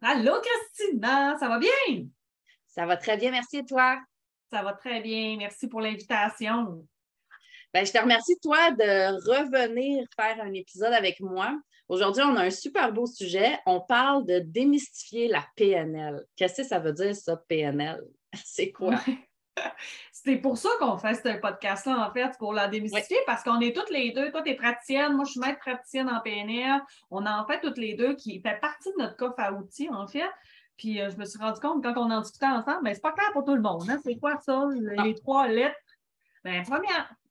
Allô Christina, ça va bien? Ça va très bien, merci et toi? Ça va très bien, merci pour l'invitation. Ben, je te remercie, toi, de revenir faire un épisode avec moi. Aujourd'hui, on a un super beau sujet. On parle de démystifier la PNL. Qu'est-ce que ça veut dire, ça, PNL? C'est quoi? C'est pour ça qu'on fait ce podcast-là, en fait, pour la démystifier, parce qu'on est toutes les deux. Toi, tu es praticienne, moi, je suis maître praticienne en PNL. On en fait toutes les deux qui fait partie de notre coffre à outils, en fait. Puis euh, je me suis rendu compte, quand on en discutait ensemble, mais ben, c'est pas clair pour tout le monde. Hein? C'est quoi ça, les trois lettres? Ben,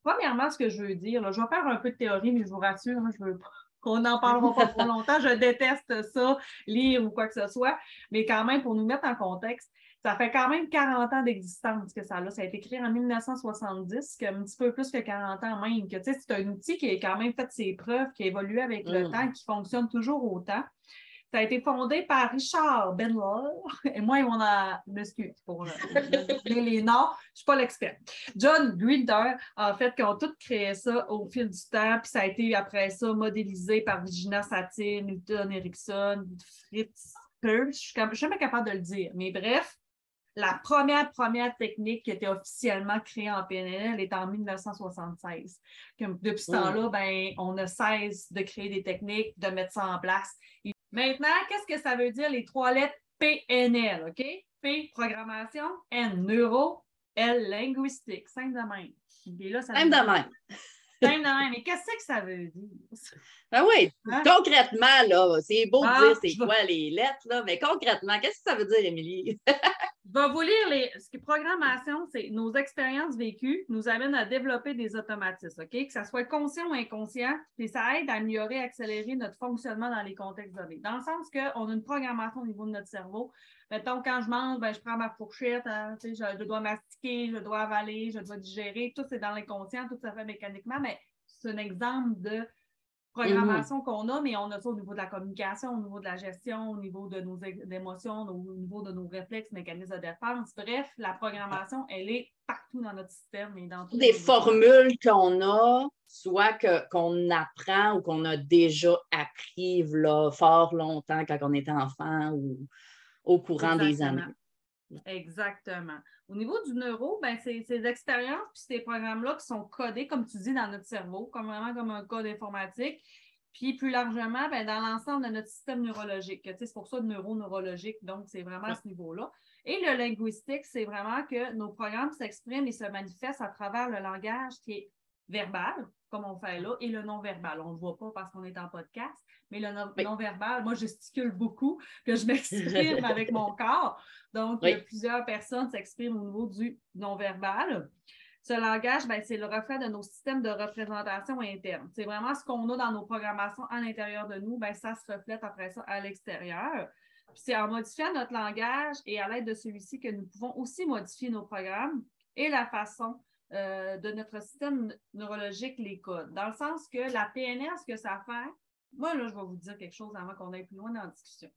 premièrement, ce que je veux dire, je vais faire un peu de théorie, mais je vous rassure, hein, je veux qu'on n'en parlera pas trop longtemps. Je déteste ça, lire ou quoi que ce soit. Mais quand même, pour nous mettre en contexte, ça fait quand même 40 ans d'existence que ça a. Ça a été créé en 1970, qui un petit peu plus que 40 ans même. Que, c'est un outil qui a quand même fait ses preuves, qui a évolué avec le mm. temps, qui fonctionne toujours autant. Ça a été fondé par Richard Benwell et moi, on a, m'excuse pour les noms, je ne suis pas l'expert. John Grinder, en fait, qui ont tous créé ça au fil du temps, puis ça a été après ça modélisé par Virginia Satir, Newton Erickson, Fritz Perls, je ne suis jamais capable de le dire, mais bref, la première, première technique qui était officiellement créée en PNL est en 1976. Depuis ce temps-là, ben, on a cesse de créer des techniques, de mettre ça en place. maintenant, qu'est-ce que ça veut dire les trois lettres PNL? OK? P, programmation, N, neuro, L, linguistique. Cinq de même. De même. Mais qu'est-ce que ça veut dire? Ben oui, hein? concrètement, là, c'est beau de ah, dire c'est quoi les lettres, là, mais concrètement, qu'est-ce que ça veut dire, Émilie? Je vais vous lire les. Ce qui est programmation, c'est nos expériences vécues nous amènent à développer des automatismes, OK? Que ça soit conscient ou inconscient, puis ça aide à améliorer, accélérer notre fonctionnement dans les contextes donnés. Dans le sens qu'on a une programmation au niveau de notre cerveau. Mettons, quand je mange, ben, je prends ma fourchette, hein, je, je, dois mastiquer, je dois avaler, je dois digérer. Tout c'est dans l'inconscient, tout ça fait mécaniquement, mais c'est un exemple de programmation qu'on a, mais on a ça au niveau de la communication, au niveau de la gestion, au niveau de nos émotions, au niveau de nos réflexes, mécanismes de défense. Bref, la programmation, elle est partout dans notre système et dans Des formules qu'on a, soit qu'on apprend ou qu'on a déjà appris là, fort longtemps quand on était enfant ou au courant des années. Exactement. Au niveau du neuro, ben, c'est ces expériences puis ces programmes-là qui sont codés, comme tu dis, dans notre cerveau, comme vraiment comme un code informatique. Puis plus largement, ben, dans l'ensemble de notre système neurologique. C'est pour ça neuro-neurologique, donc c'est vraiment à ce niveau-là. Et le linguistique, c'est vraiment que nos programmes s'expriment et se manifestent à travers le langage qui est verbal, comme on fait là, et le non-verbal. On ne le voit pas parce qu'on est en podcast, mais le non-verbal, moi, je gesticule beaucoup, que je m'exprime avec mon corps. Donc, plusieurs personnes s'expriment au niveau du non-verbal. Ce langage, ben, c'est le reflet de nos systèmes de représentation interne. C'est vraiment ce qu'on a dans nos programmations à l'intérieur de nous, ben, ça se reflète après ça à l'extérieur. C'est en modifiant notre langage et à l'aide de celui-ci que nous pouvons aussi modifier nos programmes et la façon euh, de notre système neurologique les codes. Dans le sens que la PNR, ce que ça fait, moi, là, je vais vous dire quelque chose avant qu'on aille plus loin dans la discussion.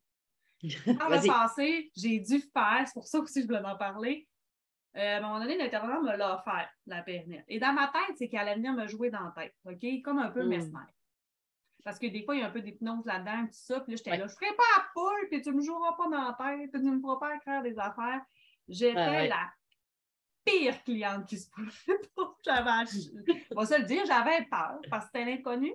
Dans le passé, j'ai dû faire, c'est pour ça aussi que je voulais en parler. Euh, à un moment donné, l'intervenant me l'a offert, la PNR. Et dans ma tête, c'est qu'elle allait venir me jouer dans la tête, OK? Comme un peu mm. mesmer. Parce que des fois, il y a un peu d'hypnose là-dedans, tout ça. Puis là, j'étais là, je ne ferai pas à poule, puis tu ne me joueras pas dans la tête, tu ne me feras pas écrire des affaires. J'étais la pire cliente qui se pouvait pas. J'avais, on va se le dire, j'avais peur parce que c'était l'inconnu.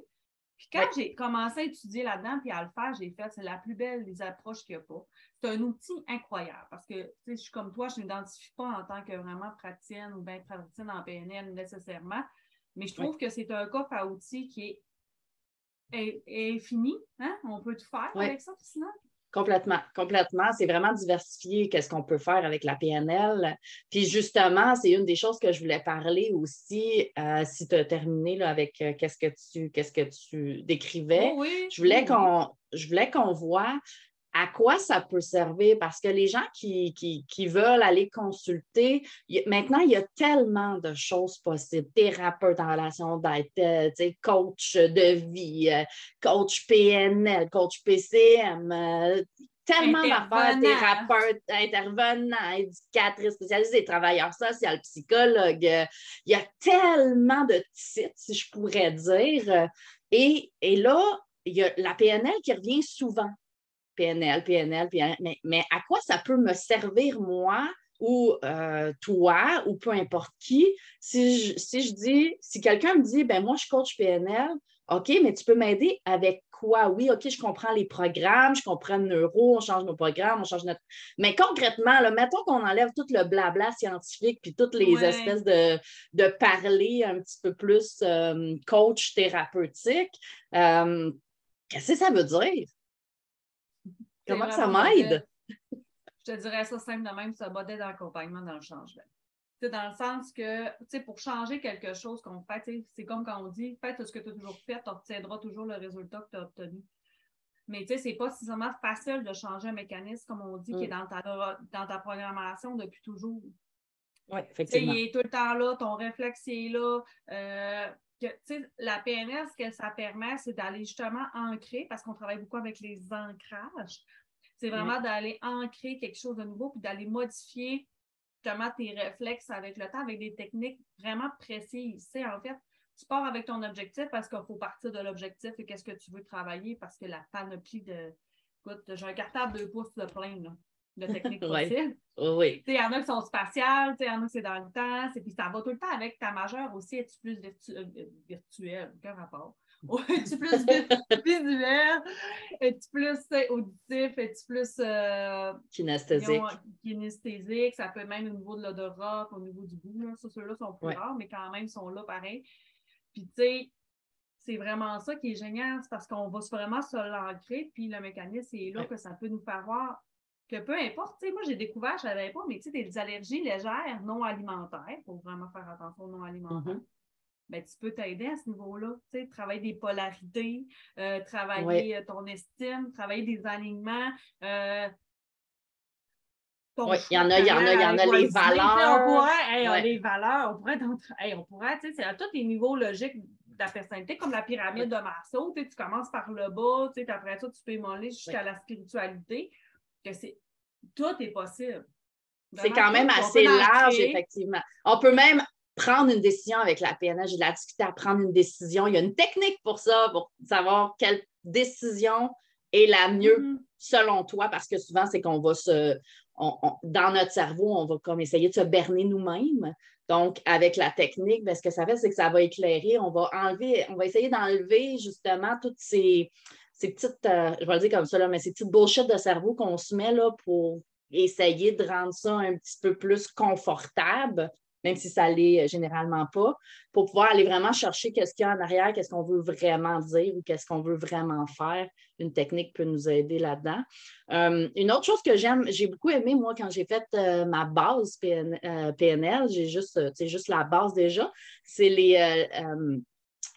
Puis quand j'ai commencé à étudier là-dedans puis à le faire, j'ai fait, c'est la plus belle des approches qu'il n'y a pas. C'est un outil incroyable parce que, tu sais, je suis comme toi, je ne m'identifie pas en tant que vraiment praticienne ou bien praticienne en PNL nécessairement, mais je trouve que c'est un coffre à outils qui est, infini. Hein? On peut tout faire avec ça, sinon. Complètement, complètement. C'est vraiment diversifié qu'est-ce qu'on peut faire avec la PNL. Puis justement, c'est une des choses que je voulais parler aussi, euh, si tu as terminé là, avec euh, qu'est-ce que tu qu'est-ce que tu décrivais. Oh oui, je voulais qu'on je voulais qu'on voit à quoi ça peut servir? Parce que les gens qui, veulent aller consulter, maintenant, il y a tellement de choses possibles. Thérapeute en relation d'aide, euh, coach de vie, euh, coach PNL, coach PCM, euh, tellement d'affaires, thérapeute, intervenant, éducatrice spécialisée, travailleur social, psychologue. Il y a tellement de titres, si je pourrais dire. Et, et là, il y a la PNL qui revient souvent. PNL, PNL, PNL, mais, à quoi ça peut me servir moi ou euh, toi ou peu importe qui si je, si je dis, si quelqu'un me dit, ben moi je coach PNL, OK, mais tu peux m'aider avec quoi? Oui, OK, je comprends les programmes, je comprends le neuro, on change nos programmes, on change notre. Mais concrètement, là, mettons qu'on enlève tout le blabla scientifique puis toutes les espèces de, de parler un petit peu plus euh, coach thérapeutique. Euh, qu'est-ce que ça veut dire? Comment ça m'aide? Je te dirais ça simple de même, ça modèle d'accompagnement dans le changement. C'est dans le sens que, pour changer quelque chose qu'on fait, c'est comme quand on dit, fais ce que tu as toujours fait, tu obtiendras toujours le résultat que tu as obtenu. Mais tu sais, c'est pas seulement facile de changer un mécanisme, comme on dit, qui est mm. dans ta, dans ta programmation depuis toujours. Oui, effectivement. il est tout le temps là, ton réflexe est là. Euh, que, la PNL, ce que ça permet, c'est d'aller justement ancrer, parce qu'on travaille beaucoup avec les ancrages. C'est vraiment d'aller ancrer quelque chose de nouveau, puis d'aller modifier justement tes réflexes avec le temps, avec des techniques vraiment précises. en fait, tu pars avec ton objectif parce qu'il faut partir de l'objectif et qu'est-ce que tu veux travailler parce que la panoplie de. Écoute, j'ai un cartable de pouces de plein, là de techniques possibles. oui. Il y en a qui sont spatiales, il y en a qui c'est dans le temps. Puis ça va tout le temps avec ta majeure aussi. Es-tu plus virtu euh, virtuel? Aucun rapport. Es-tu plus visuel? Es-tu plus auditif? Es-tu plus euh, kinesthésique? kinesthésique? Ça peut même au niveau de l'odorat, au niveau du goût. Là. Ça, ceux-là sont plus rares, mais quand même, ils sont là pareil. Puis, tu sais, c'est vraiment ça qui est génial, c'est parce qu'on va vraiment se l'ancrer, puis le mécanisme est là que ça peut nous faire voir que peu importe, moi j'ai découvert, je ne savais pas, mais tu sais, des allergies légères non alimentaires, faut vraiment faire attention aux non alimentaires. Mm-hmm. Ben, tu peux t'aider à ce niveau-là, tu sais, travailler des polarités, euh, travailler euh, ton estime, travailler des alignements. Euh, oui, il y en a, il y en a, il y en a les valeurs. On pourrait, les valeurs, on pourrait, on pourrait, tu sais, c'est à tous les niveaux logiques de la personnalité, comme la pyramide de Marceau, tu commences par le bas, tu sais, après ça, tu peux émoler jusqu'à la spiritualité que c'est tout est possible. C'est quand même assez large, effectivement. On peut même prendre une décision avec la PNL. J'ai de la difficulté à prendre une décision. Il y a une technique pour ça, pour savoir quelle décision est la mieux mm-hmm. selon toi, parce que souvent, c'est qu'on va se. dans notre cerveau, on va comme essayer de se berner nous-mêmes. Donc, avec la technique, ben, ce que ça fait, c'est que ça va éclairer. On va enlever, on va essayer d'enlever justement toutes ces, ces petites, euh, je vais le dire comme ça, là, mais ces petites bullshit de cerveau qu'on se met là pour essayer de rendre ça un petit peu plus confortable, même si ça l'est euh, généralement pas, pour pouvoir aller vraiment chercher qu'est-ce qu'il y a en arrière, qu'est-ce qu'on veut vraiment dire ou qu'est-ce qu'on veut vraiment faire. Une technique peut nous aider là-dedans. Euh, une autre chose que j'aime, j'ai beaucoup aimé, moi, quand j'ai fait ma base PNL, j'ai juste, juste la base déjà, c'est les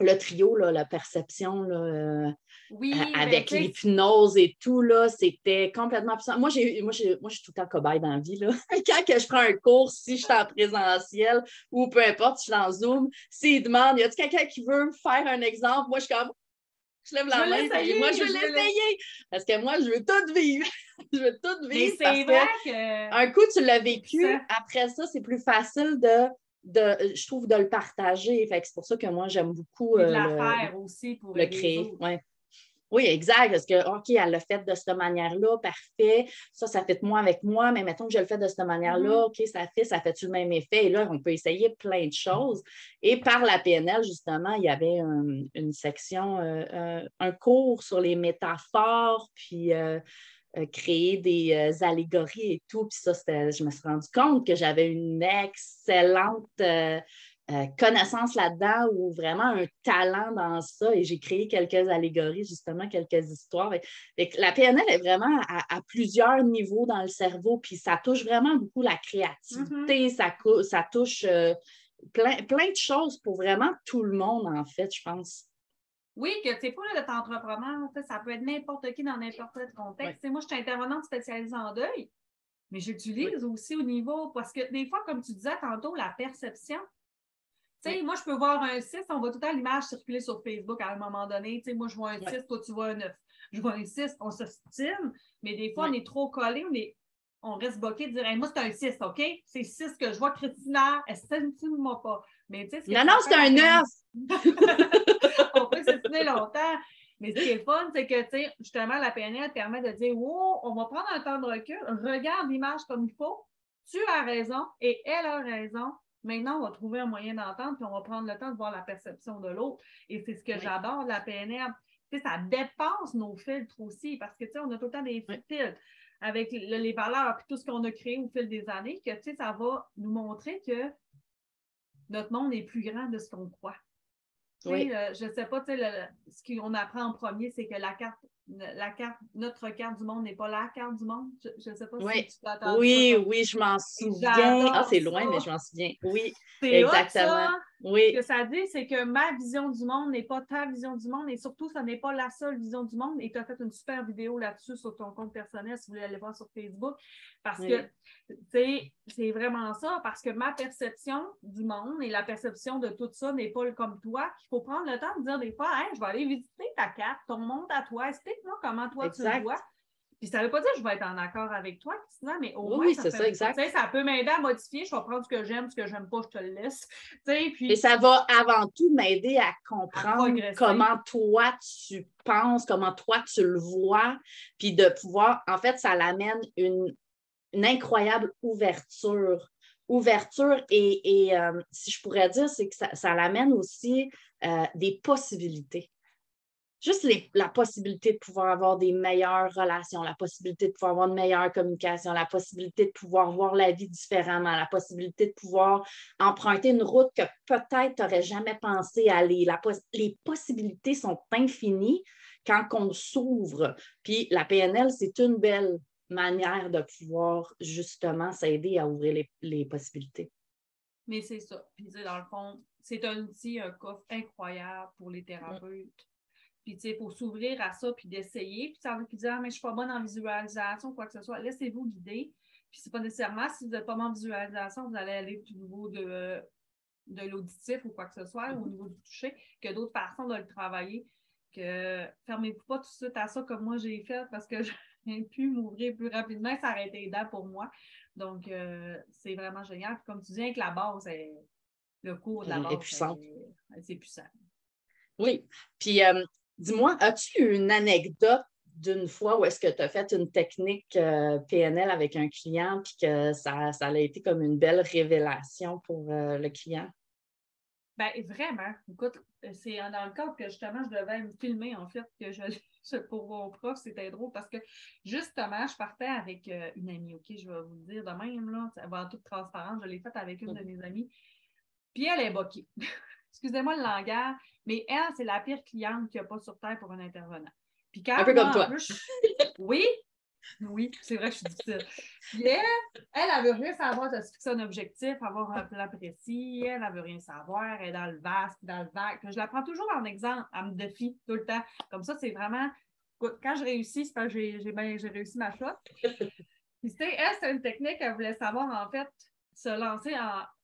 le trio, la perception, là, oui, avec l'hypnose et tout, là, c'était complètement puissant. Moi, j'ai, moi, j'ai, moi, je suis tout le temps cobaye dans la vie. Là. Quand que je prends un cours, si je suis en présentiel ou peu importe, si je suis en Zoom, s'ils demandent, y a-t-il quelqu'un qui veut faire un exemple? Moi, je suis comme, je lève la main et moi, je, veux l'essayer. Parce que moi, je veux tout vivre. je veux tout vivre. c'est vrai que... Un coup, tu l'as vécu. Après ça, c'est plus facile de de, je trouve de le partager. Fait c'est pour ça que moi, j'aime beaucoup. de la euh, faire aussi pour le créer. Ouais. Oui, exact. Parce que, OK, elle l'a fait de cette manière-là, parfait. Ça, ça fait de moi avec moi, mais mettons que je le fais de cette manière-là, mm-hmm. OK, ça fait, ça fait-tu le même effet? Et là, on peut essayer plein de choses. Et par la PNL, justement, il y avait une section, euh, euh, un cours sur les métaphores, puis euh, créer des allégories et tout. Puis ça, je me suis rendu compte que j'avais une excellente euh, connaissance là-dedans ou vraiment un talent dans ça. Et j'ai créé quelques allégories, justement, quelques histoires. la PNL est vraiment à, plusieurs niveaux dans le cerveau, puis ça touche vraiment beaucoup la créativité, mm-hmm. ça, touche euh, plein, plein de choses pour vraiment tout le monde, en fait, je pense. Oui, que tu sais, pas d'être entrepreneur, ça peut être n'importe qui dans n'importe quel contexte. Moi, je suis intervenante spécialisée en deuil, mais j'utilise aussi au niveau, parce que des fois, comme tu disais tantôt, la perception. Tu sais, moi, je peux voir un 6, on voit tout le temps l'image circuler sur Facebook à un moment donné. Tu sais, moi, je vois un 6, toi, tu vois un 9. Je vois un 6, on s'estime, mais des fois, on est trop collé, on, est, on reste bloqué de dire moi, c'est un 6, OK? C'est 6 que je vois, Christina, estime-moi pas. Mais, non, non, c'est un 9. on peut s'estimer longtemps. Mais ce qui est fun, c'est que, justement, la PNL permet de dire, wow, on va prendre un temps de recul, regarde l'image comme il faut, tu as raison et elle a raison. Maintenant, on va trouver un moyen d'entendre, puis on va prendre le temps de voir la perception de l'autre. Et c'est ce que j'adore de la PNL. ça dépasse nos filtres aussi, parce que, on a tout le temps des filtres avec les valeurs et tout ce qu'on a créé au fil des années, que, ça va nous montrer que notre monde est plus grand de ce qu'on croit. Oui. Euh, je ne sais pas, ce qu'on apprend en premier, c'est que la carte, la carte, notre carte du monde n'est pas la carte du monde? Je ne sais pas si tu t'attends. Oui, oui, je m'en souviens. Ah, c'est loin, mais je m'en souviens. Oui, exactement. Oui. Ce que ça dit, c'est que ma vision du monde n'est pas ta vision du monde et surtout, ce n'est pas la seule vision du monde. Et tu as fait une super vidéo là-dessus sur ton compte personnel si vous voulez aller voir sur Facebook. Parce que c'est vraiment ça, parce que ma perception du monde et la perception de tout ça n'est pas comme toi. Il faut prendre le temps de dire des fois, je vais aller visiter ta carte, ton monde à toi, explique-moi comment toi tu le vois. Puis ça ne veut pas dire que je vais être en accord avec toi, Christina, mais au moins, ça, ça, ça peut m'aider à modifier. Je vais prendre ce que j'aime, ce que j'aime pas, je te le laisse. Puis... Et ça va avant tout m'aider à comprendre comment toi tu penses, comment toi tu le vois, puis de pouvoir, en fait, ça l'amène une, incroyable ouverture. Ouverture et, euh, si je pourrais dire, c'est que ça, l'amène aussi euh, des possibilités juste la possibilité de pouvoir avoir des meilleures relations, la possibilité de pouvoir avoir une meilleure communication, la possibilité de pouvoir voir la vie différemment, la possibilité de pouvoir emprunter une route que peut-être tu n'aurais jamais pensé aller. les possibilités sont infinies quand on s'ouvre. Puis la PNL, c'est une belle manière de pouvoir justement s'aider à ouvrir les, possibilités. Mais c'est ça. Puis dans le fond, c'est un outil, un coffre incroyable pour les thérapeutes. Puis, tu sais, pour s'ouvrir à ça, puis d'essayer. Puis, ça veut dire, ah, mais je ne suis pas bonne en visualisation, quoi que ce soit. Laissez-vous guider. Puis, c'est pas nécessairement, si vous n'êtes pas bonne en visualisation, vous allez aller au niveau de, de l'auditif ou quoi que ce soit, au niveau du toucher, que d'autres façons de le travailler. Que fermez-vous pas tout de suite à ça comme moi j'ai fait parce que j'ai pu m'ouvrir plus rapidement. Ça aurait été aidant pour moi. Donc, euh, c'est vraiment génial. Puis, comme tu dis, avec la base, le cours de la base, c'est puissant. Oui. Puis, euh, Dis-moi, as-tu une anecdote d'une fois où est-ce que tu as fait une technique euh, PNL avec un client puis que ça, ça, a été comme une belle révélation pour euh, le client? Bien, vraiment. Écoute, c'est dans le cas que justement, je devais me filmer, en fait, que je, pour mon prof, c'était drôle parce que justement, je partais avec euh, une amie, OK, je vais vous le dire de même, là, en toute transparence, je l'ai faite avec une de mes amies, puis elle est boquée. excusez-moi le langage, mais elle, c'est la pire cliente qu'il n'y a pas sur Terre pour un intervenant. Puis un peu comme toi. oui, oui, c'est vrai que je suis difficile. Puis elle, elle, elle veut rien savoir de se fixer un objectif, avoir un plan précis. Elle, elle veut rien savoir. Elle est dans le vaste, dans le vague. Je la prends toujours en exemple. Elle me défie tout le temps. Comme ça, c'est vraiment. Quand je réussis, c'est parce que j'ai réussi ma shot. Puis, tu elle, c'est une technique qu'elle voulait savoir, en fait, se lancer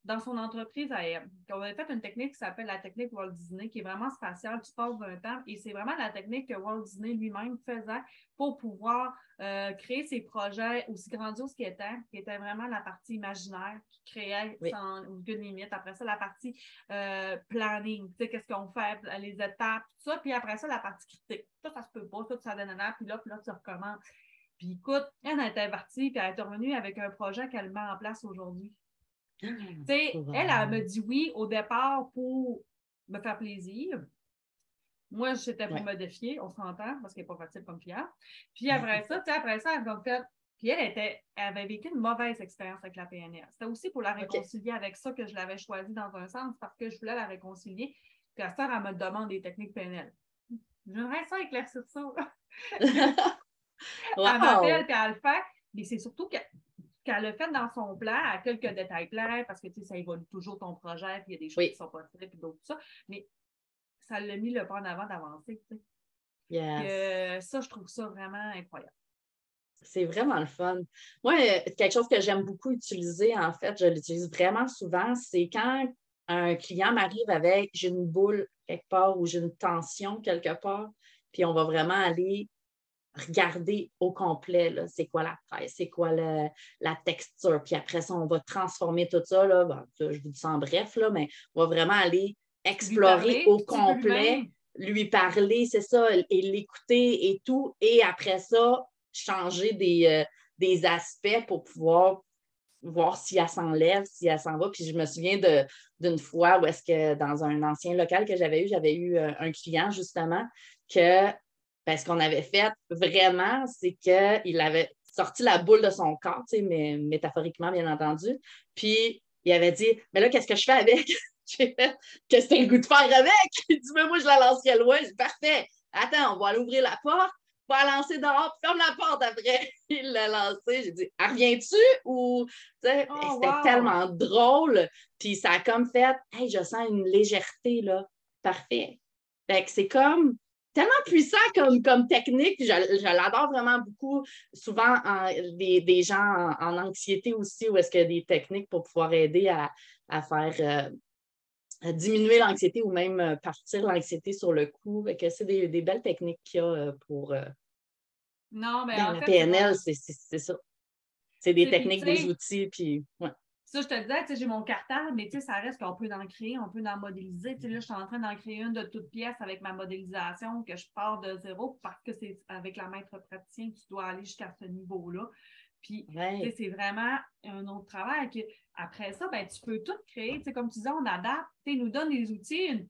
dans son entreprise à elle. On a fait une technique qui s'appelle la technique Walt Disney, qui est vraiment spatiale. Tu passes d'un temps et c'est vraiment la technique que Walt Disney lui-même faisait pour pouvoir euh, créer ses projets aussi grandioses qu'il était, qui était vraiment la partie imaginaire, qui créait sans aucune limite. Après ça, la partie euh, planning, tu sais, qu'est-ce qu'on fait, les étapes, tout ça. Puis après ça, la partie critique. Ça, ça se peut pas, ça, ça donne un puis là, puis là, tu recommences. Puis écoute, elle était partie, puis elle est revenue avec un projet qu'elle met en place aujourd'hui. Elle, elle me dit oui au départ pour me faire plaisir. Moi, c'était pour me défier, on s'entend, parce qu'elle n'est pas facile comme client. Puis après ça, après ça, elle fait. Puis elle, était, avait vécu une mauvaise expérience avec la PNL. C'était aussi pour la réconcilier avec ça que je l'avais choisi dans un sens, parce que je voulais la réconcilier. Puis à ça, elle me demande des techniques PNL. J'aimerais ça éclaircir ça. wow. Elle m'appelle, puis elle le fait. Mais c'est surtout que qu'elle a fait dans son plan, à quelques détails clairs, parce que ça évolue toujours ton projet, puis il y a des choses qui sont possibles, puis d'autres, ça. Mais ça l'a mis le pas en avant d'avancer. ça, je trouve ça vraiment incroyable. C'est vraiment le fun. Moi, quelque chose que j'aime beaucoup utiliser, en fait, je l'utilise vraiment souvent, c'est quand un client m'arrive avec j'ai une boule quelque part ou j'ai une tension quelque part, puis on va vraiment aller regarder au complet, c'est quoi la presse, c'est quoi la texture, puis après ça, on va transformer tout ça, là, je vous dis ça en bref, là, mais on va vraiment aller explorer au complet, lui parler, c'est ça, et l'écouter et tout, et après ça, changer des, euh, des aspects pour pouvoir voir si elle s'enlève, si elle s'en va. Puis je me souviens d'une fois où est-ce que dans un ancien local que j'avais eu, j'avais eu euh, un client justement que ben, qu'on avait fait vraiment, c'est qu'il avait sorti la boule de son corps, mais métaphoriquement, bien entendu. Puis il avait dit Mais là, qu'est-ce que je fais avec? J'ai fait Qu'est-ce que tu as le goût de faire avec? Il dit Mais moi, je la lancerai loin. J'ai Parfait. Attends, on va aller ouvrir la porte va la lancer dehors, ferme la porte après. Il l'a lancé. J'ai dit, ah, reviens-tu? Ou, oh, c'était tellement drôle. Puis ça a comme fait, hey, je sens une légèreté, là. Parfait. Fait que c'est comme tellement puissant comme, comme technique. Je, je l'adore vraiment beaucoup. Souvent, des, gens en, anxiété aussi, où est-ce qu'il y a des techniques pour pouvoir aider à, faire. Euh, diminuer l'anxiété ou même euh, partir l'anxiété sur le coup. C'est des, belles techniques qu'il y a euh, pour euh, non, mais ben, la PNL, c'est ça. C'est des techniques, des outils, puis Ça, je te disais, j'ai mon cartable, mais ça reste qu'on peut en créer, on peut en modéliser. là, je suis en train d'en créer une de toutes pièces avec ma modélisation, que je pars de zéro parce que c'est avec la maître praticien que tu dois aller jusqu'à ce niveau-là. Puis, c'est vraiment un autre travail. après ça, ben, tu peux tout créer. comme tu disais, on adapte. Tu nous donne des outils,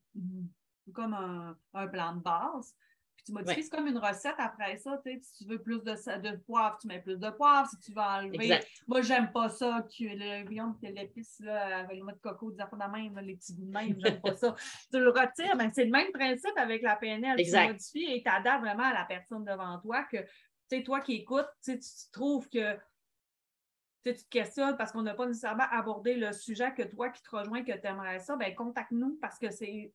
comme un, plan de base. Tu modifies, c'est comme une recette après ça. Si tu veux plus de, de poivre, tu mets plus de poivre. Si tu veux enlever. Moi, j'aime pas ça, que le l'épice avec le mode de coco, des affaires de même, les petits bouts de même, j'aime pas ça. Tu le retires, mais c'est le même principe avec la PNL. Tu modifies et tu adaptes vraiment à la personne devant toi que tu sais, toi qui écoutes, tu trouves que tu te questionnes parce qu'on n'a pas nécessairement abordé le sujet que toi qui te rejoins, que tu aimerais ça, ben contacte-nous parce que c'est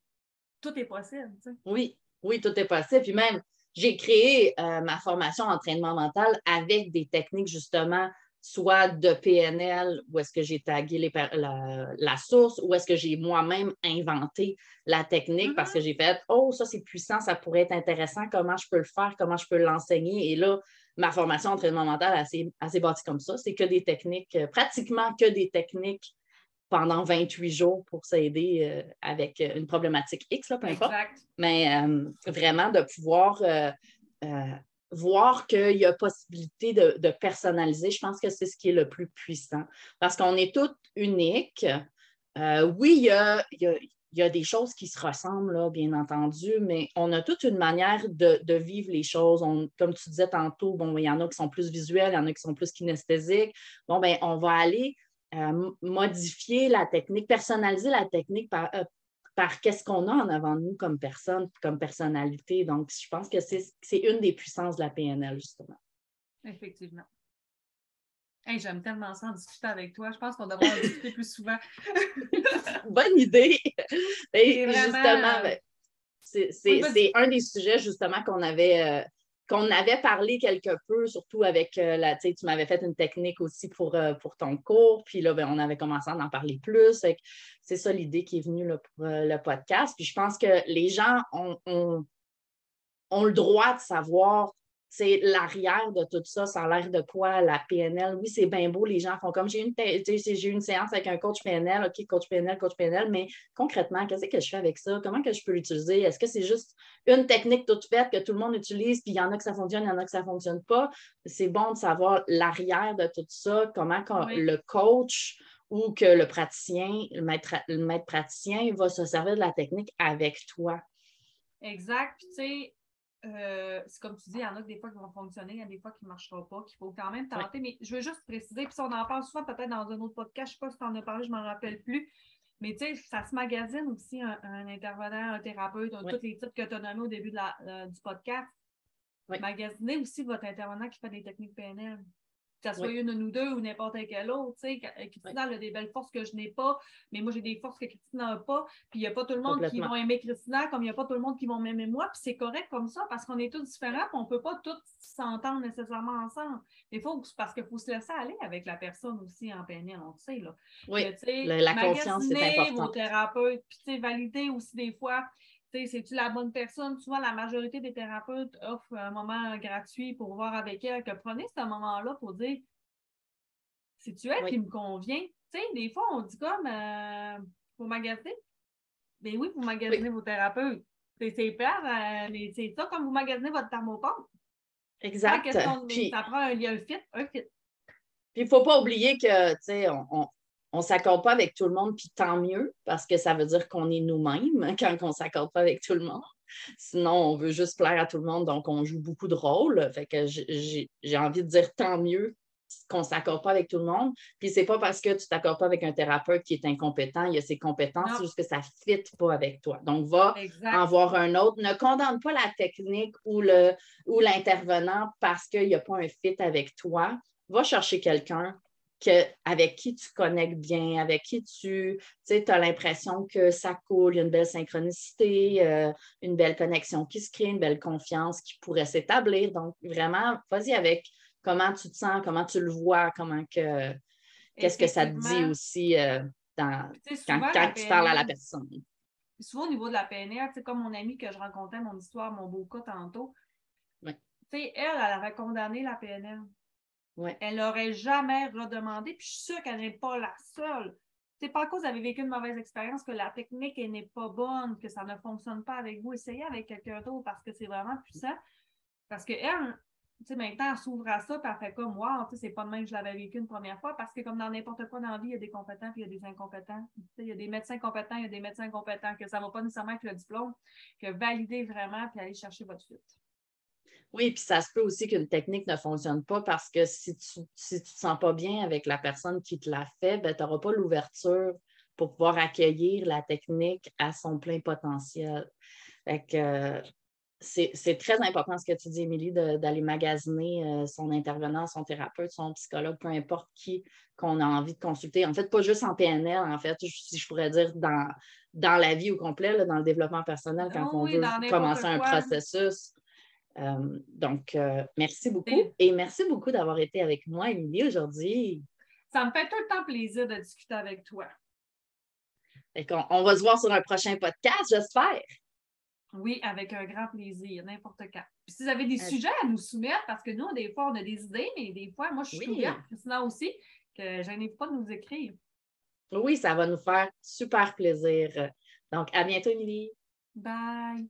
tout est possible. Oui, oui, tout est possible. Puis même, j'ai créé euh, ma formation entraînement mental avec des techniques justement soit de PNL, où est-ce que j'ai tagué la, source, ou est-ce que j'ai moi-même inventé la technique parce que mm-hmm. j'ai fait Oh, ça c'est puissant, ça pourrait être intéressant, comment je peux le faire, comment je peux l'enseigner? Et là, ma formation entraînement mental assez, assez bâtie comme ça. C'est que des techniques, euh, pratiquement que des techniques pendant 28 jours pour s'aider euh, avec une problématique X, là, peu importe. Mais euh, vraiment de pouvoir voir qu'il y a possibilité de, personnaliser, je pense que c'est ce qui est le plus puissant. Parce qu'on est toutes uniques. Euh, oui, il y a, des choses qui se ressemblent, là, bien entendu, mais on a toute une manière de, vivre les choses. comme tu disais tantôt, bon, il y en a qui sont plus visuels, il y en a qui sont plus kinesthésiques. Bon, ben, on va aller euh, modifier la technique, personnaliser la technique par, euh, par qu'est-ce qu'on a en avant de nous comme personne, comme personnalité. Donc, je pense que c'est une des puissances de la PNL, justement. Effectivement. J'aime tellement ça en discuter avec toi. Je pense qu'on devrait en discuter plus souvent. Bonne idée. justement, ben, c'est un des sujets justement qu'on avait, euh, qu'on avait parlé quelque peu, surtout avec euh, la, tu m'avais fait une technique aussi pour, euh, pour ton cours, puis là, ben, on avait commencé à en parler plus. C'est ça l'idée qui est venue pour euh, le podcast. Puis je pense que les gens ont le droit de savoir c'est l'arrière de tout ça, ça a l'air de quoi, la PNL. Oui, c'est bien beau, les gens font comme j'ai une, j'ai une séance avec un coach PNL, OK, coach PNL, coach PNL, mais concrètement, qu'est-ce que je fais avec ça? Comment que je peux l'utiliser? Est-ce que c'est juste une technique toute faite que tout le monde utilise, puis il y en a que ça fonctionne, il y en a que ça ne fonctionne pas? C'est bon de savoir l'arrière de tout ça, comment le coach ou que le praticien, le maître, le maître praticien va se servir de la technique avec toi. Exact. Puis, tu sais, euh, c'est comme tu dis, il y en a des fois qui vont fonctionner, il y a des fois qui ne marcheront pas, qu'il faut quand même tenter. Mais je veux juste préciser, puis on en parle souvent peut-être dans un autre podcast, je ne sais pas si tu en as parlé, je ne m'en rappelle plus. Mais tu sais, ça se magasine aussi un, intervenant, un thérapeute, tous les titres que tu as nommés au début de du podcast. Magasinez aussi votre intervenant qui fait des techniques PNL. Que ce soit une de nous deux ou n'importe quelle autre. Christina a des belles forces que je n'ai pas, mais moi, j'ai des forces que Christina n'a pas. Puis il n'y a pas tout le monde qui va aimer Christina comme il n'y a pas tout le monde qui va m'aimer moi. Puis c'est correct comme ça parce qu'on est tous différents on ne peut pas tous s'entendre nécessairement ensemble. Il faut, parce qu'il faut se laisser aller avec la personne aussi en PNL, on le sait. Là. Oui, la, confiance, c'est important. vos thérapeutes, puis valider aussi des fois c'est-tu la bonne personne? Souvent, la majorité des thérapeutes offrent un moment gratuit pour voir avec elle. Que prenez ce moment-là pour dire c'est-tu elle qui me convient? sais, des fois, on dit comme euh, pour magasiner. Mais ben oui, pour magasiner vos thérapeutes. C'est peur, euh, c'est ça comme vous magasinez votre thermopompe. Exact. Puis, ça prend un lien fit, un fit. Puis il ne faut pas oublier que, tu sais, on, on ne s'accorde pas avec tout le monde, puis tant mieux, parce que ça veut dire qu'on est nous-mêmes quand on ne s'accorde pas avec tout le monde. Sinon, on veut juste plaire à tout le monde, donc on joue beaucoup de rôles. Fait que j'ai envie de dire tant mieux qu'on ne s'accorde pas avec tout le monde. Puis c'est pas parce que tu ne t'accordes pas avec un thérapeute qui est incompétent, il a ses compétences, c'est juste que ça ne fit pas avec toi. Donc, va en voir un autre. Ne condamne pas la technique ou l'intervenant ou parce qu'il n'y a pas un fit avec toi. Va chercher quelqu'un avec qui tu connectes bien, avec qui tu as l'impression que ça coule, il y a une belle synchronicité, euh, une belle connexion qui se crée, une belle confiance qui pourrait s'établir. Donc, vraiment, vas-y avec comment tu te sens, comment tu le vois, comment que qu'est-ce que ça te dit aussi euh, quand, tu parles à la personne. Souvent au niveau de la PNR, comme mon amie que je rencontrais, mon histoire, mon beau cas tantôt, elle, elle avait condamné la PNL. Elle n'aurait jamais redemandé, puis je suis sûre qu'elle n'est pas la seule. C'est pas à cause avez vécu une mauvaise expérience que la technique n'est pas bonne, que ça ne fonctionne pas avec vous. Essayez avec quelqu'un d'autre parce que c'est vraiment puissant. Parce qu'elle, tu sais, maintenant, elle s'ouvre à ça, puis elle fait comme, wow, c'est pas de même que je l'avais vécu une première fois, parce que comme dans n'importe quoi dans la vie, il y a des compétents, puis il y a des incompétents. Il y a des médecins compétents, il y a des médecins incompétents, que ça ne va pas nécessairement avec le diplôme, que valider vraiment, puis aller chercher votre suite. Oui, puis ça se peut aussi qu'une technique ne fonctionne pas parce que si tu ne te sens pas bien avec la personne qui te l'a fait, ben, tu n'auras pas l'ouverture pour pouvoir accueillir la technique à son plein potentiel. c'est très important ce que tu dis, Émilie, d'aller magasiner euh, son intervenant, son thérapeute, son psychologue, peu importe qui qu'on a envie de consulter. En fait, pas juste en PNL, en fait, si je pourrais dire dans, dans la vie au complet, dans le développement personnel, quand on veut commencer un processus. Euh, donc, euh, merci beaucoup. Et merci beaucoup d'avoir été avec moi, Émilie, aujourd'hui. Ça me fait tout le temps plaisir de discuter avec toi. On, on, va se voir sur un prochain podcast, j'espère. Oui, avec un grand plaisir, n'importe quand. Puis si vous avez des euh, sujets à nous soumettre, parce que nous, des fois, on a des idées, mais des fois, moi, je suis oui. sinon aussi, que je n'ai pas de nous écrire. Oui, ça va nous faire super plaisir. Donc, à bientôt, Émilie. Bye.